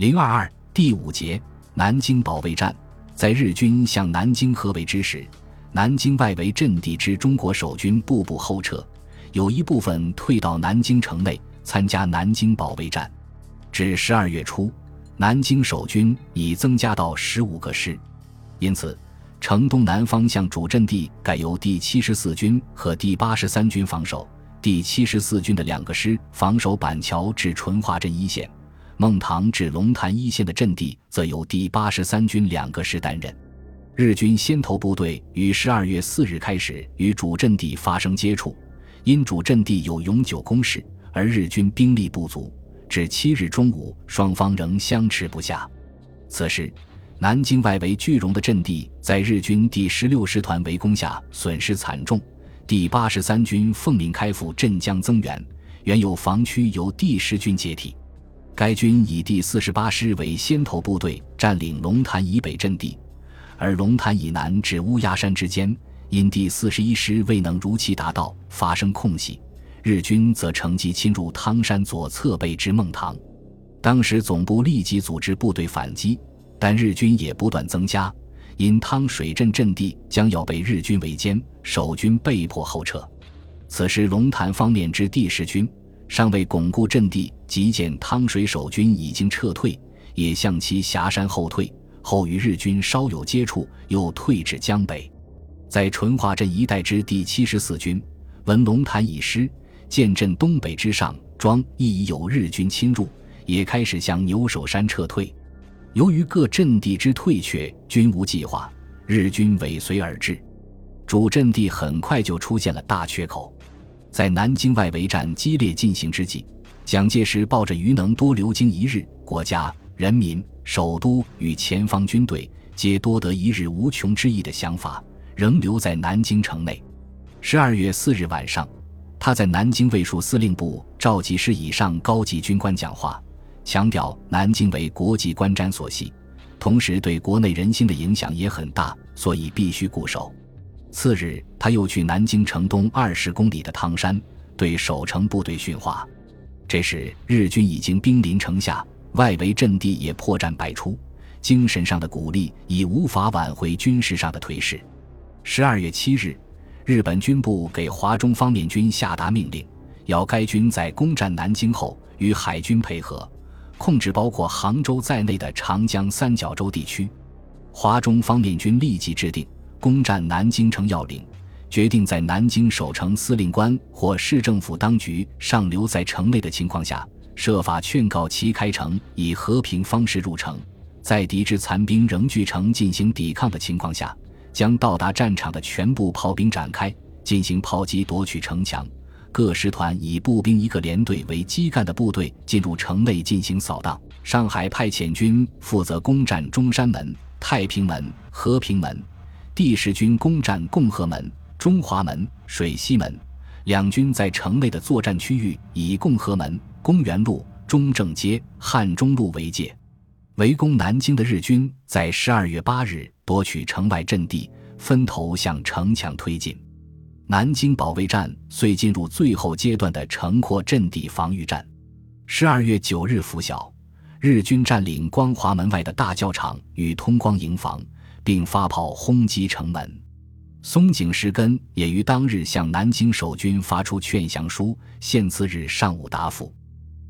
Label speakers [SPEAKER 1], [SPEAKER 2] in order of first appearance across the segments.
[SPEAKER 1] 零二二第五节南京保卫战，在日军向南京合围之时，南京外围阵地之中国守军步步后撤，有一部分退到南京城内参加南京保卫战。至十二月初，南京守军已增加到十五个师，因此城东南方向主阵地改由第七十四军和第八十三军防守，第七十四军的两个师防守板桥至淳化镇一线。孟塘至龙潭一线的阵地，则由第八十三军两个师担任。日军先头部队于十二月四日开始与主阵地发生接触，因主阵地有永久工事，而日军兵力不足，至七日中午，双方仍相持不下。此时，南京外围巨荣的阵地在日军第十六师团围攻下损失惨重，第八十三军奉命开赴镇江增援，原有防区由第十军接替。该军以第四十八师为先头部队，占领龙潭以北阵地，而龙潭以南至乌鸦山之间，因第四十一师未能如期达到，发生空隙，日军则乘机侵入汤山左侧背之孟塘。当时总部立即组织部队反击，但日军也不断增加，因汤水镇阵地将要被日军围歼，守军被迫后撤。此时龙潭方面之第十军。尚未巩固阵地，即见汤水守军已经撤退，也向其峡山后退。后与日军稍有接触，又退至江北。在淳化镇一带之第七十四军，闻龙潭已失，见镇东北之上庄亦已有日军侵入，也开始向牛首山撤退。由于各阵地之退却均无计划，日军尾随而至，主阵地很快就出现了大缺口。在南京外围战激烈进行之际，蒋介石抱着余能多留京一日，国家、人民、首都与前方军队皆多得一日无穷之意的想法，仍留在南京城内。十二月四日晚上，他在南京卫戍司令部召集师以上高级军官讲话，强调南京为国际观瞻所系，同时对国内人心的影响也很大，所以必须固守。次日，他又去南京城东二十公里的汤山，对守城部队训话。这时，日军已经兵临城下，外围阵地也破绽百出，精神上的鼓励已无法挽回军事上的颓势。十二月七日，日本军部给华中方面军下达命令，要该军在攻占南京后，与海军配合，控制包括杭州在内的长江三角洲地区。华中方面军立即制定。攻占南京城要领，决定在南京守城司令官或市政府当局尚留在城内的情况下，设法劝告其开城，以和平方式入城。在敌之残兵仍据城进行抵抗的情况下，将到达战场的全部炮兵展开，进行炮击夺取城墙。各师团以步兵一个连队为基干的部队进入城内进行扫荡。上海派遣军负责攻占中山门、太平门、和平门。第十军攻占共和门、中华门、水西门，两军在城内的作战区域以共和门、公园路、中正街、汉中路为界。围攻南京的日军在十二月八日夺取城外阵地，分头向城墙推进。南京保卫战遂进入最后阶段的城廓阵地防御战。十二月九日拂晓，日军占领光华门外的大教场与通光营房。并发炮轰击城门，松井石根也于当日向南京守军发出劝降书，限次日上午答复。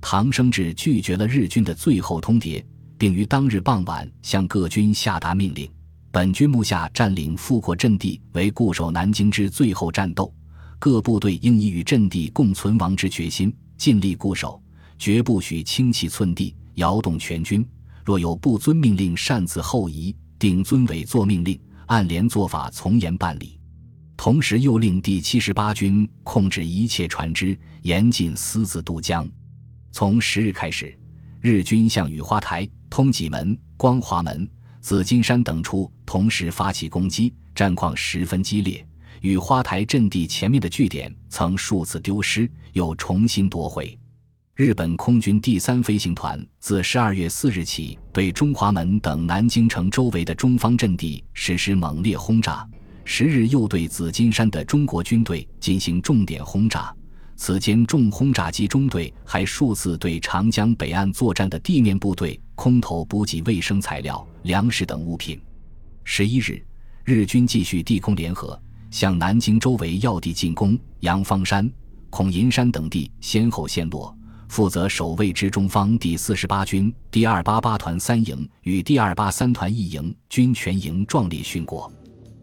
[SPEAKER 1] 唐生智拒绝了日军的最后通牒，并于当日傍晚向各军下达命令：本军目下占领富国阵地为固守南京之最后战斗，各部队应以与阵地共存亡之决心，尽力固守，绝不许轻弃寸地，摇动全军。若有不遵命令擅自后移，定遵委作命令，按连做法从严办理。同时又令第七十八军控制一切船只，严禁私自渡江。从十日开始，日军向雨花台、通济门、光华门、紫金山等处同时发起攻击，战况十分激烈。雨花台阵地前面的据点曾数次丢失，又重新夺回。日本空军第三飞行团自十二月四日起，对中华门等南京城周围的中方阵地实施猛烈轰炸。十日又对紫金山的中国军队进行重点轰炸。此间重轰炸机中队还数次对长江北岸作战的地面部队空投补给卫生材料、粮食等物品。十一日，日军继续地空联合，向南京周围要地进攻，阳方山、孔银山等地先后陷落。负责守卫之中方第四十八军第二八八团三营与第二八三团一营均全营壮烈殉国。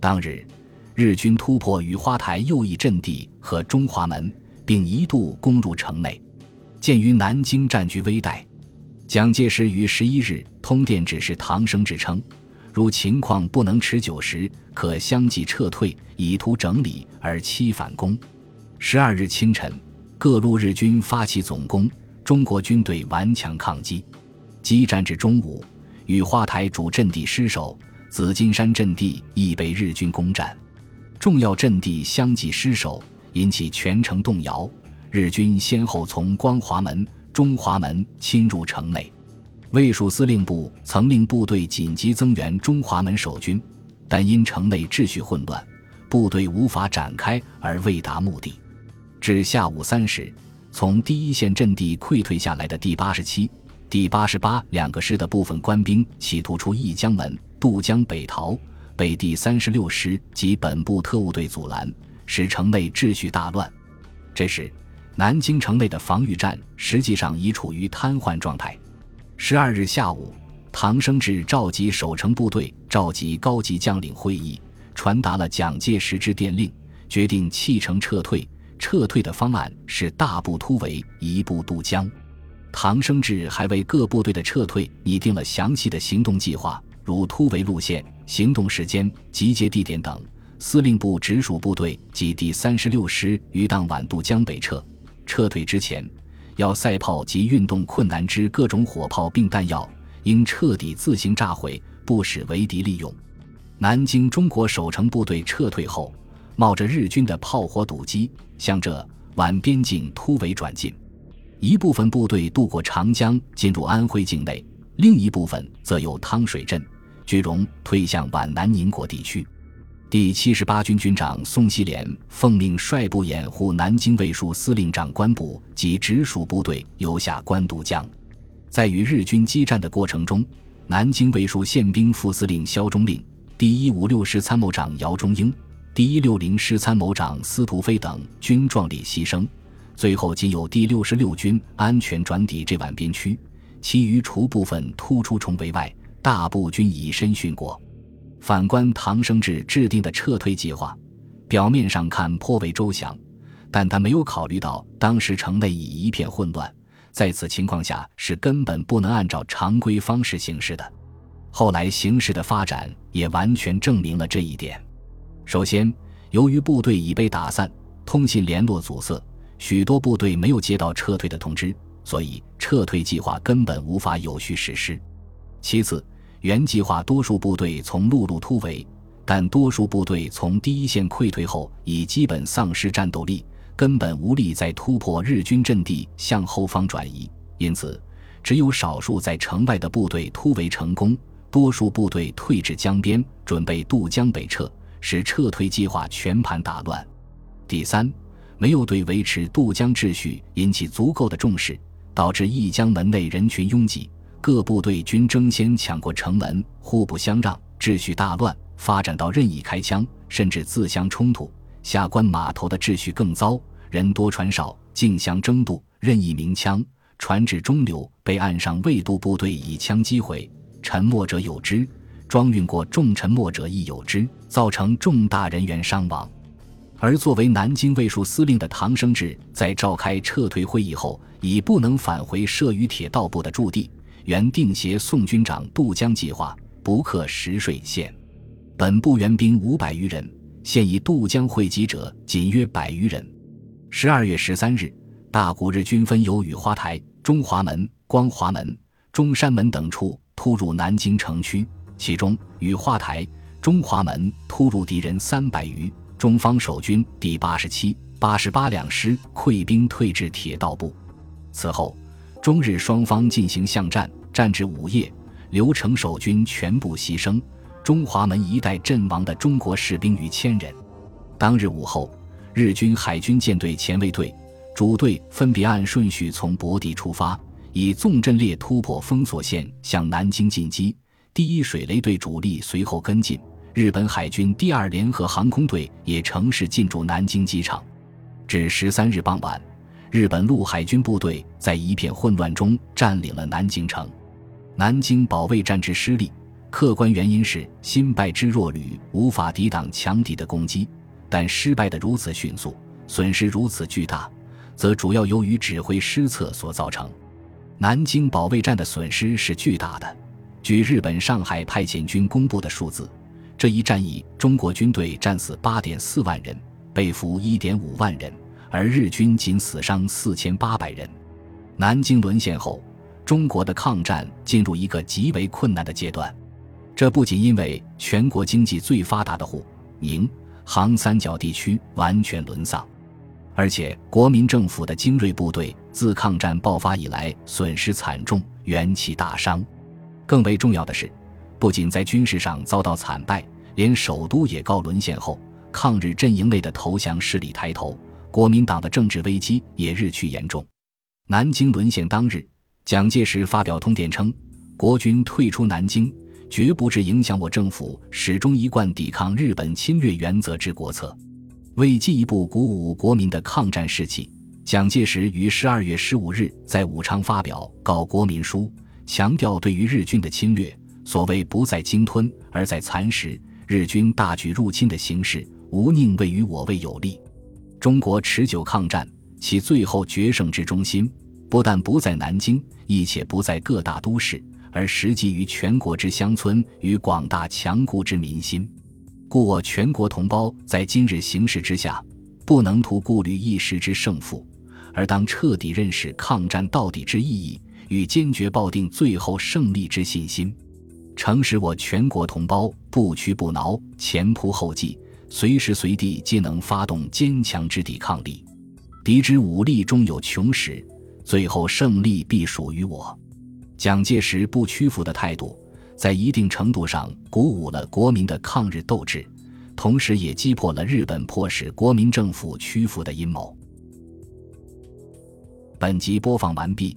[SPEAKER 1] 当日，日军突破雨花台右翼阵地和中华门。并一度攻入城内。鉴于南京战局危殆，蒋介石于十一日通电指示唐生智称：“如情况不能持久时，可相继撤退，以图整理而期反攻。”十二日清晨，各路日军发起总攻，中国军队顽强抗击。激战至中午，雨花台主阵地失守，紫金山阵地亦被日军攻占，重要阵地相继失守。引起全城动摇，日军先后从光华门、中华门侵入城内。卫戍司令部曾令部队紧急增援中华门守军，但因城内秩序混乱，部队无法展开而未达目的。至下午三时，从第一线阵地溃退下来的第八十七、第八十八两个师的部分官兵企图出义江门渡江北逃，被第三十六师及本部特务队阻拦。使城内秩序大乱。这时，南京城内的防御战实际上已处于瘫痪状态。十二日下午，唐生智召集守城部队，召集高级将领会议，传达了蒋介石之电令，决定弃城撤退。撤退的方案是大步突围，一步渡江。唐生智还为各部队的撤退拟定了详细的行动计划，如突围路线、行动时间、集结地点等。司令部直属部队及第三十六师于当晚渡江北撤，撤退之前，要塞炮及运动困难之各种火炮并弹药，应彻底自行炸毁，不使为敌利用。南京中国守城部队撤退后，冒着日军的炮火堵击，向这皖边境突围转进。一部分部队渡过长江，进入安徽境内；另一部分则由汤水镇、句容退向皖南宁国地区。第七十八军军长宋希濂奉命率部掩护南京卫戍司令长官部及直属部队由下关渡江。在与日军激战的过程中，南京卫戍宪兵副司令肖忠令、第一五六师参谋长姚中英、第一六零师参谋长司徒飞等均壮烈牺牲。最后，仅有第六十六军安全转抵这皖边区，其余除部分突出重围外，大部均以身殉国。反观唐生智制定的撤退计划，表面上看颇为周详，但他没有考虑到当时城内已一片混乱，在此情况下是根本不能按照常规方式行事的。后来形势的发展也完全证明了这一点。首先，由于部队已被打散，通信联络阻塞，许多部队没有接到撤退的通知，所以撤退计划根本无法有序实施。其次，原计划多数部队从陆路突围，但多数部队从第一线溃退后已基本丧失战斗力，根本无力再突破日军阵地向后方转移。因此，只有少数在城外的部队突围成功，多数部队退至江边，准备渡江北撤，使撤退计划全盘打乱。第三，没有对维持渡江秩序引起足够的重视，导致义江门内人群拥挤。各部队均争先抢过城门，互不相让，秩序大乱，发展到任意开枪，甚至自相冲突。下关码头的秩序更糟，人多船少，竞相争渡，任意鸣枪，船至中流被岸上未渡部队以枪击毁，沉没者有之，装运过重沉没者亦有之，造成重大人员伤亡。而作为南京卫戍司令的唐生智，在召开撤退会议后，已不能返回设于铁道部的驻地。原定协宋军长渡江计划，不克石水县。本部援兵五百余人，现已渡江汇集者仅约百余人。十二月十三日，大股日军分由雨花台、中华门、光华门、中山门等处突入南京城区，其中雨花台、中华门突入敌人三百余，中方守军第八十七、八十八两师溃兵退至铁道部。此后，中日双方进行巷战。战至午夜，刘成守军全部牺牲，中华门一带阵亡的中国士兵逾千人。当日午后，日军海军舰队前卫队、主队分别按顺序从博地出发，以纵阵列突破封锁线向南京进击。第一水雷队主力随后跟进，日本海军第二联合航空队也乘势进驻南京机场。至十三日傍晚，日本陆海军部队在一片混乱中占领了南京城。南京保卫战之失利，客观原因是新败之弱旅无法抵挡强敌的攻击，但失败的如此迅速，损失如此巨大，则主要由于指挥失策所造成。南京保卫战的损失是巨大的。据日本上海派遣军公布的数字，这一战役中国军队战死八点四万人，被俘一点五万人，而日军仅死伤四千八百人。南京沦陷后，中国的抗战进入一个极为困难的阶段。这不仅因为全国经济最发达的沪、宁、杭三角地区完全沦丧，而且国民政府的精锐部队自抗战爆发以来损失惨重，元气大伤。更为重要的是，不仅在军事上遭到惨败，连首都也告沦陷后，抗日阵营内的投降势力抬头，国民党的政治危机也日趋严重。南京沦陷当日，蒋介石发表通电称：“国军退出南京，绝不致影响我政府始终一贯抵抗日本侵略原则之国策。”为进一步鼓舞国民的抗战士气，蒋介石于十二月十五日在武昌发表告国民书。强调对于日军的侵略，所谓不在鲸吞，而在蚕食。日军大举入侵的形势，无宁为于我为有利。中国持久抗战，其最后决胜之中心，不但不在南京，亦且不在各大都市，而实际于全国之乡村与广大强固之民心。故我全国同胞在今日形势之下，不能图顾虑一时之胜负，而当彻底认识抗战到底之意义。与坚决抱定最后胜利之信心，诚使我全国同胞不屈不挠，前仆后继，随时随地皆能发动坚强之抵抗力。敌之武力终有穷时，最后胜利必属于我。蒋介石不屈服的态度，在一定程度上鼓舞了国民的抗日斗志，同时也击破了日本迫使国民政府屈服的阴谋。本集播放完毕。